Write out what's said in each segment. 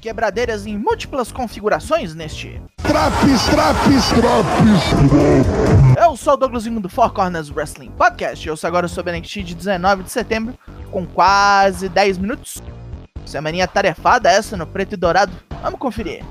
Quebradeiras em múltiplas configurações neste. Traps, traps, traps. Eu sou o Douglasinho do Four Corners Wrestling Podcast. Eu sou agora sobre NXT de 19 de setembro, com quase 10 minutos. Semaninha tarefada essa no preto e dourado. Vamos conferir.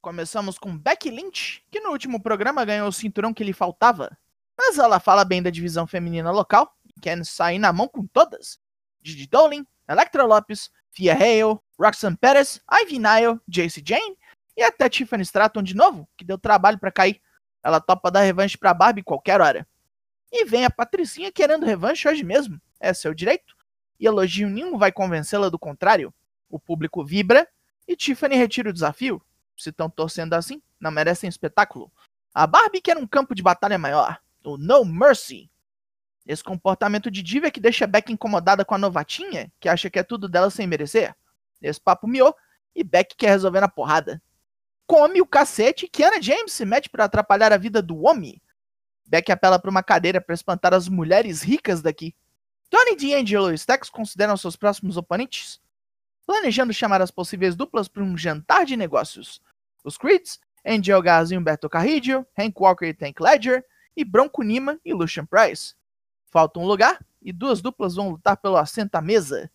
Começamos com Becky Lynch, que no último programa ganhou o cinturão que lhe faltava. Mas ela fala bem da divisão feminina local e quer sair na mão com todas. Gigi Dolin, Electra Lopes, Fia Hale, Roxanne Perez, Ivy Nile, Jace Jane e até Tiffany Stratton de novo, que deu trabalho para cair. Ela topa dar revanche pra Barbie qualquer hora. E vem a Patricinha querendo revanche hoje mesmo. É seu direito. E elogio nenhum vai convencê-la do contrário. O público vibra e Tiffany retira o desafio, se estão torcendo assim, não merecem espetáculo. A Barbie quer um campo de batalha maior, o No Mercy. Esse comportamento de diva é que deixa Beck incomodada com a novatinha, que acha que é tudo dela sem merecer. Esse papo miou e Beck quer resolver na porrada. Come o cacete que Anna James se mete para atrapalhar a vida do homem. Beck apela para uma cadeira para espantar as mulheres ricas daqui. Tony D'Angelo e Stax consideram seus próximos oponentes, planejando chamar as possíveis duplas para um jantar de negócios. Os Creeds, Angel Garza e Humberto Carrillo, Hank Walker e Tank Ledger, e Bronco Nima e Lucian Price. Falta um lugar e duas duplas vão lutar pelo assento à mesa.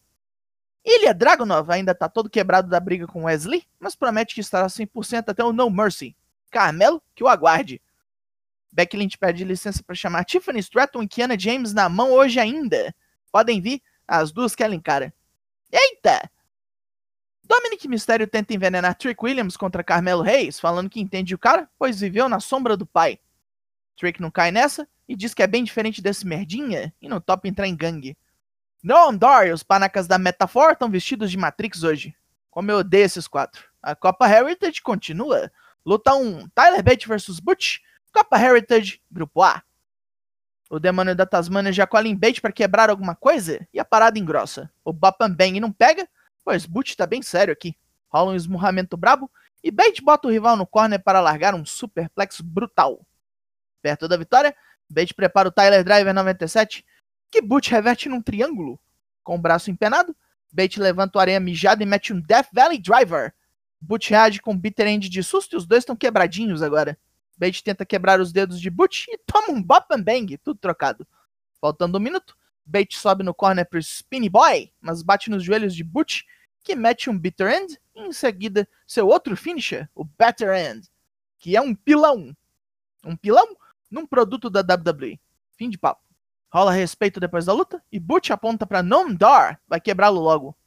Ilha Dragunov ainda tá todo quebrado da briga com Wesley, mas promete que estará 100% até o No Mercy. Carmelo, que o aguarde. Becky Lynch pede licença para chamar Tiffany Stratton e Kiana James na mão hoje ainda. Podem vir, as duas querem cara. Eita! Dominic Mysterio tenta envenenar Trick Williams contra Carmelo Reis, falando que entende o cara, pois viveu na sombra do pai. Trick não cai nessa e diz que é bem diferente desse merdinha e não topa entrar em gangue. Noam Dar e os panacas da Metafor estão vestidos de Matrix hoje. Como eu odeio esses quatro. A Copa Heritage continua. Luta 1, Tyler Bate vs Butch. Copa Heritage, Grupo A. O demônio da Tasmania já cola em Bate para quebrar alguma coisa e a parada engrossa. O Bopam Bang não pega Pois Butch tá bem sério aqui. Rola um esmurramento brabo e Bate bota o rival no corner para largar um superplex brutal. Perto da vitória, Bate prepara o Tyler Driver 97, que Butch reverte num triângulo. Com o braço empenado, Bate levanta o areia mijado e mete um Death Valley Driver. Butch reage com bitter end de susto e os dois estão quebradinhos agora. Bate tenta quebrar os dedos de Butch e toma um bop and bang, tudo trocado. Faltando um minuto, Bate sobe no corner pro Spinny Boy, mas bate nos joelhos de Butch que mete um bitter end e em seguida seu outro finisher, o better end, que é um pilão. Um pilão num produto da WWE. Fim de papo. Rola respeito depois da luta e Butch aponta para Dar, vai quebrá-lo logo.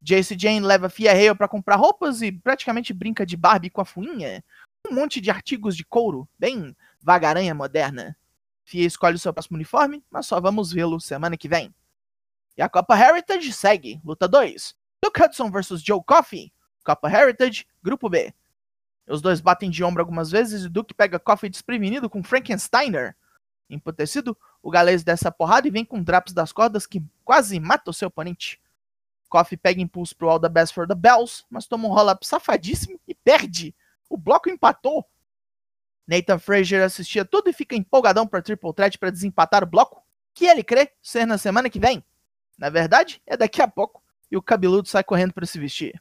Jace Jane leva Fia Hale para comprar roupas e praticamente brinca de Barbie com a fuinha. Um monte de artigos de couro, bem vagaranha moderna. Fia escolhe o seu próximo uniforme, mas só vamos vê-lo semana que vem. E a Copa Heritage segue, luta 2. Duke Hudson versus Joe Coffey, Copa Heritage, Grupo B. Os dois batem de ombro algumas vezes e Duke pega Coffey desprevenido com Frankensteiner. Emputecido, o galês desce a porrada e vem com drops das cordas que quase mata o seu oponente. Coffey pega impulso pro All the Best for the Bells, mas toma um roll-up safadíssimo e perde. O bloco empatou. Nathan Frazier assistia tudo e fica empolgadão para Triple Threat para desempatar o bloco, que ele crê ser na semana que vem. Na verdade, é daqui a pouco e o cabeludo sai correndo para se vestir.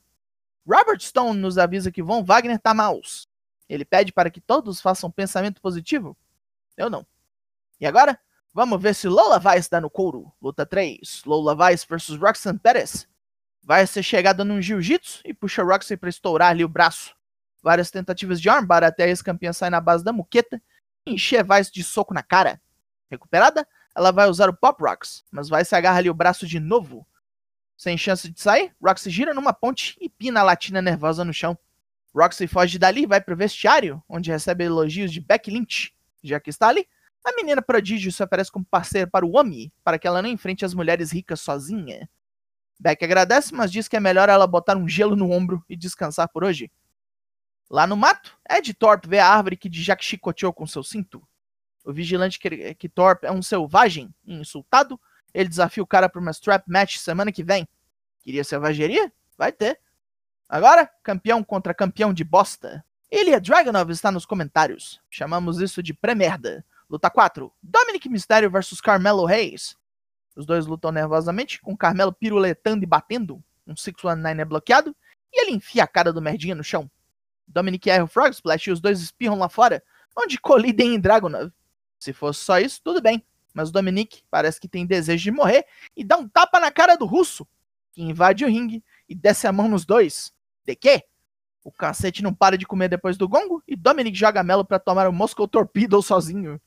Robert Stone nos avisa que Von Wagner tá maus. Ele pede para que todos façam pensamento positivo? Eu não. E agora, vamos ver se Lola Vice dá no couro. Luta 3, Lola Vice versus Roxanne Perez. Vai ser chegada num jiu-jitsu e puxa Roxy para estourar ali o braço. Várias tentativas de armbar até a ex-campeã sai na base da muqueta e encher Vice de soco na cara. Recuperada, ela vai usar o Pop Rocks, mas vai se agarra ali o braço de novo sem chance de sair, Roxy gira numa ponte e pina a latina nervosa no chão. Roxy foge dali e vai pro vestiário, onde recebe elogios de Becky Lynch. Já que está ali, a menina prodígio se oferece como parceira para o Omi, para que ela não enfrente as mulheres ricas sozinha. Beck agradece, mas diz que é melhor ela botar um gelo no ombro e descansar por hoje. Lá no mato, Ed Thorpe vê a árvore que Jack chicoteou com seu cinto. O vigilante que, que Thorpe é um selvagem insultado Ele desafia o cara pra uma strap match semana que vem. Queria selvageria? Vai ter. Agora, campeão contra campeão de bosta. Ilya Dragunov está nos comentários. Chamamos isso de pré-merda. Luta 4. Dominic Mysterio versus Carmelo Reis. Os dois lutam nervosamente, com Carmelo piruletando e batendo. Um 619 é bloqueado. E ele enfia a cara do merdinha no chão. Dominic erra o Frog Splash e os dois espirram lá fora, onde colidem em Dragunov. Se fosse só isso, tudo bem. Mas o Dominic parece que tem desejo de morrer e dá um tapa na cara do russo, que invade o ringue e desce a mão nos dois. De quê? O cacete não para de comer depois do gongo e Dominic joga Melo para tomar o Moscow Torpedo sozinho.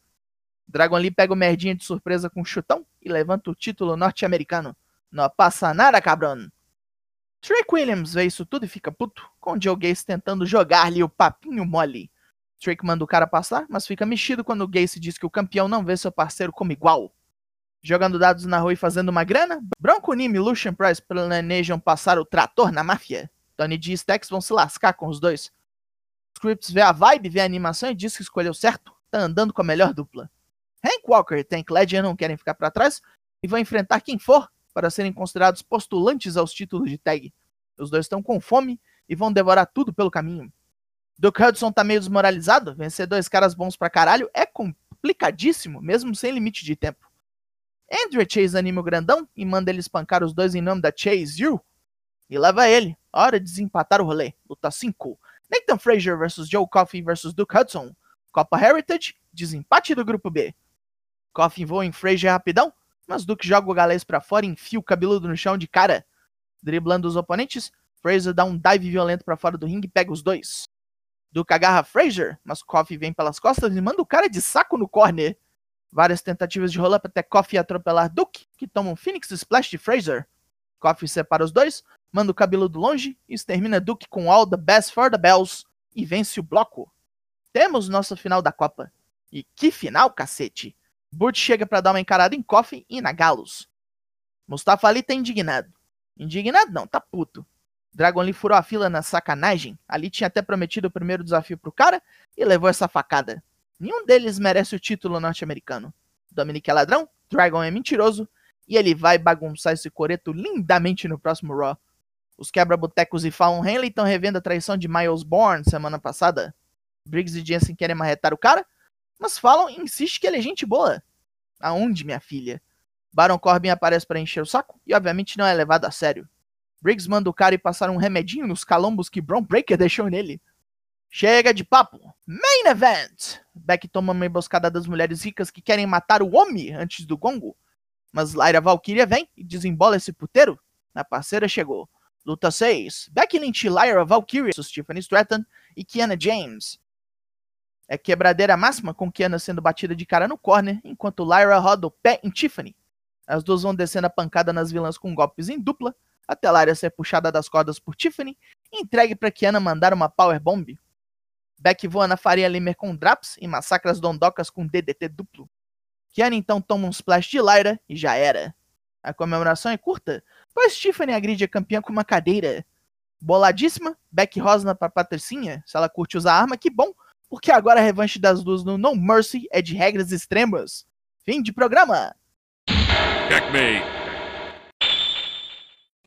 Dragon Lee pega o merdinha de surpresa com um chutão e levanta o título norte-americano. Não passa nada, cabrão. Trick Williams vê isso tudo e fica puto, com Joe Gacy tentando jogar-lhe o papinho mole. Trick manda o cara passar, mas fica mexido quando o Gacy diz que o campeão não vê seu parceiro como igual. Jogando dados na rua e fazendo uma grana, Bronco Nime e Lucian Price planejam passar o trator na máfia. Tony D e Stax vão se lascar com os dois. Scripps vê a vibe, vê a animação e diz que escolheu certo, tá andando com a melhor dupla. Hank Walker e Tank Ledger não querem ficar para trás e vão enfrentar quem for para serem considerados postulantes aos títulos de tag. Os dois estão com fome e vão devorar tudo pelo caminho. Duke Hudson tá meio desmoralizado, vencer dois caras bons pra caralho é complicadíssimo, mesmo sem limite de tempo. Andrew Chase anima o grandão e manda ele espancar os dois em nome da Chase You. E leva ele. Hora de desempatar o rolê. Luta 5. Nathan Frazier vs Joe Coffey vs Duke Hudson. Copa Heritage, desempate do grupo B. Coffey voa em Frazier rapidão, mas Duke joga o galês para fora enfia o cabeludo no chão de cara. Driblando os oponentes, Frazier dá um dive violento para fora do ringue e pega os dois. Duke agarra Frazier, mas Coffey vem pelas costas e manda o cara de saco no corner. Várias tentativas de roll-up até Coffey atropelar Duke, que toma um Phoenix Splash de Fraser. Coffey separa os dois, manda o cabelo do longe e extermina Duke com All the Best for the Bells e vence o bloco. Temos nosso final da Copa. E que final, cacete! Butch chega para dar uma encarada em Coffey e na Galos. Mustafa Ali tá indignado. Indignado não, tá puto. Dragon Lee furou a fila na sacanagem. Ali tinha até prometido o primeiro desafio pro cara e levou essa facada. Nenhum deles merece o título norte-americano. Dominic é ladrão, Dragon é mentiroso, e ele vai bagunçar esse coreto lindamente no próximo Raw. Os quebra-botecos e Fallon Henley estão revendo a traição de Miles Bourne semana passada. Briggs e Jensen querem marretar o cara, mas Fallon insiste que ele é gente boa. Aonde, minha filha? Baron Corbin aparece para encher o saco e obviamente não é levado a sério. Briggs manda o cara ir passar um remedinho nos calombos que Braun Breaker deixou nele. Chega de papo. Main Event! Beck toma uma emboscada das mulheres ricas que querem matar o homem antes do gongo. Mas Lyra Valkyria vem e desembola esse puteiro. A parceira chegou. Luta 6. Becky Lynch, Lyra Valkyria, Tiffany Stratton e Kiana James. É quebradeira máxima com Kiana sendo batida de cara no corner, enquanto Lyra roda o pé em Tiffany. As duas vão descendo a pancada nas vilãs com golpes em dupla, até Lyra ser puxada das cordas por Tiffany e entregue para Kiana mandar uma power bomb. Beck voa na Faria Limer com Draps e massacra as Dondocas com DDT duplo. Kiana então toma um splash de Lyra e já era. A comemoração é curta, pois Tiffany agride a campeã com uma cadeira. Boladíssima, Beck rosna pra Patricinha, se ela curte usar arma, que bom, porque agora a revanche das duas no No Mercy é de regras extremas. Fim de programa! Checkmate.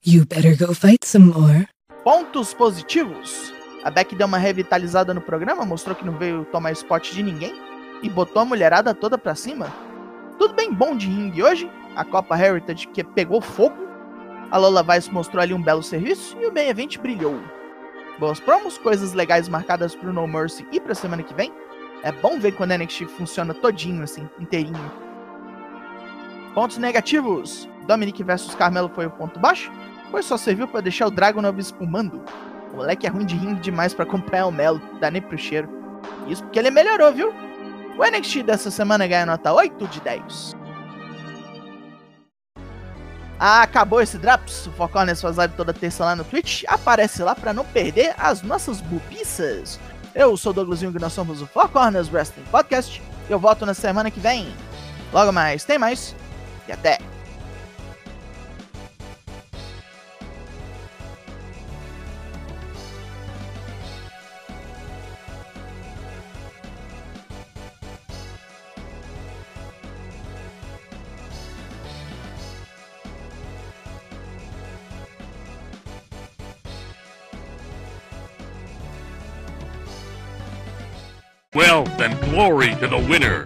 You better go fight some more. Pontos positivos. A Beck deu uma revitalizada no programa, mostrou que não veio tomar spot de ninguém e botou a mulherada toda pra cima. Tudo bem bom de ringue hoje, a Copa Heritage que pegou fogo, a Lola Vice mostrou ali um belo serviço e o main event brilhou. Boas promos, coisas legais marcadas pro No Mercy e pra semana que vem. É bom ver quando a NXT funciona todinho assim, inteirinho. Pontos negativos. Dominic versus Carmelo foi o ponto baixo, pois só serviu para deixar o Dragunov espumando. O moleque é ruim de ringue demais para acompanhar o Melo, dá nem pro cheiro. Isso porque ele melhorou, viu? O NXT dessa semana ganha nota 8 de 10. Ah, acabou esse Draps. O Focorners faz live toda terça lá no Twitch. Aparece lá para não perder as nossas bobiças. Eu sou o Douglas Jung e nós somos o Four Corners Wrestling Podcast. Eu volto na semana que vem. Logo mais, tem mais. E até! Well, then glory to the winner.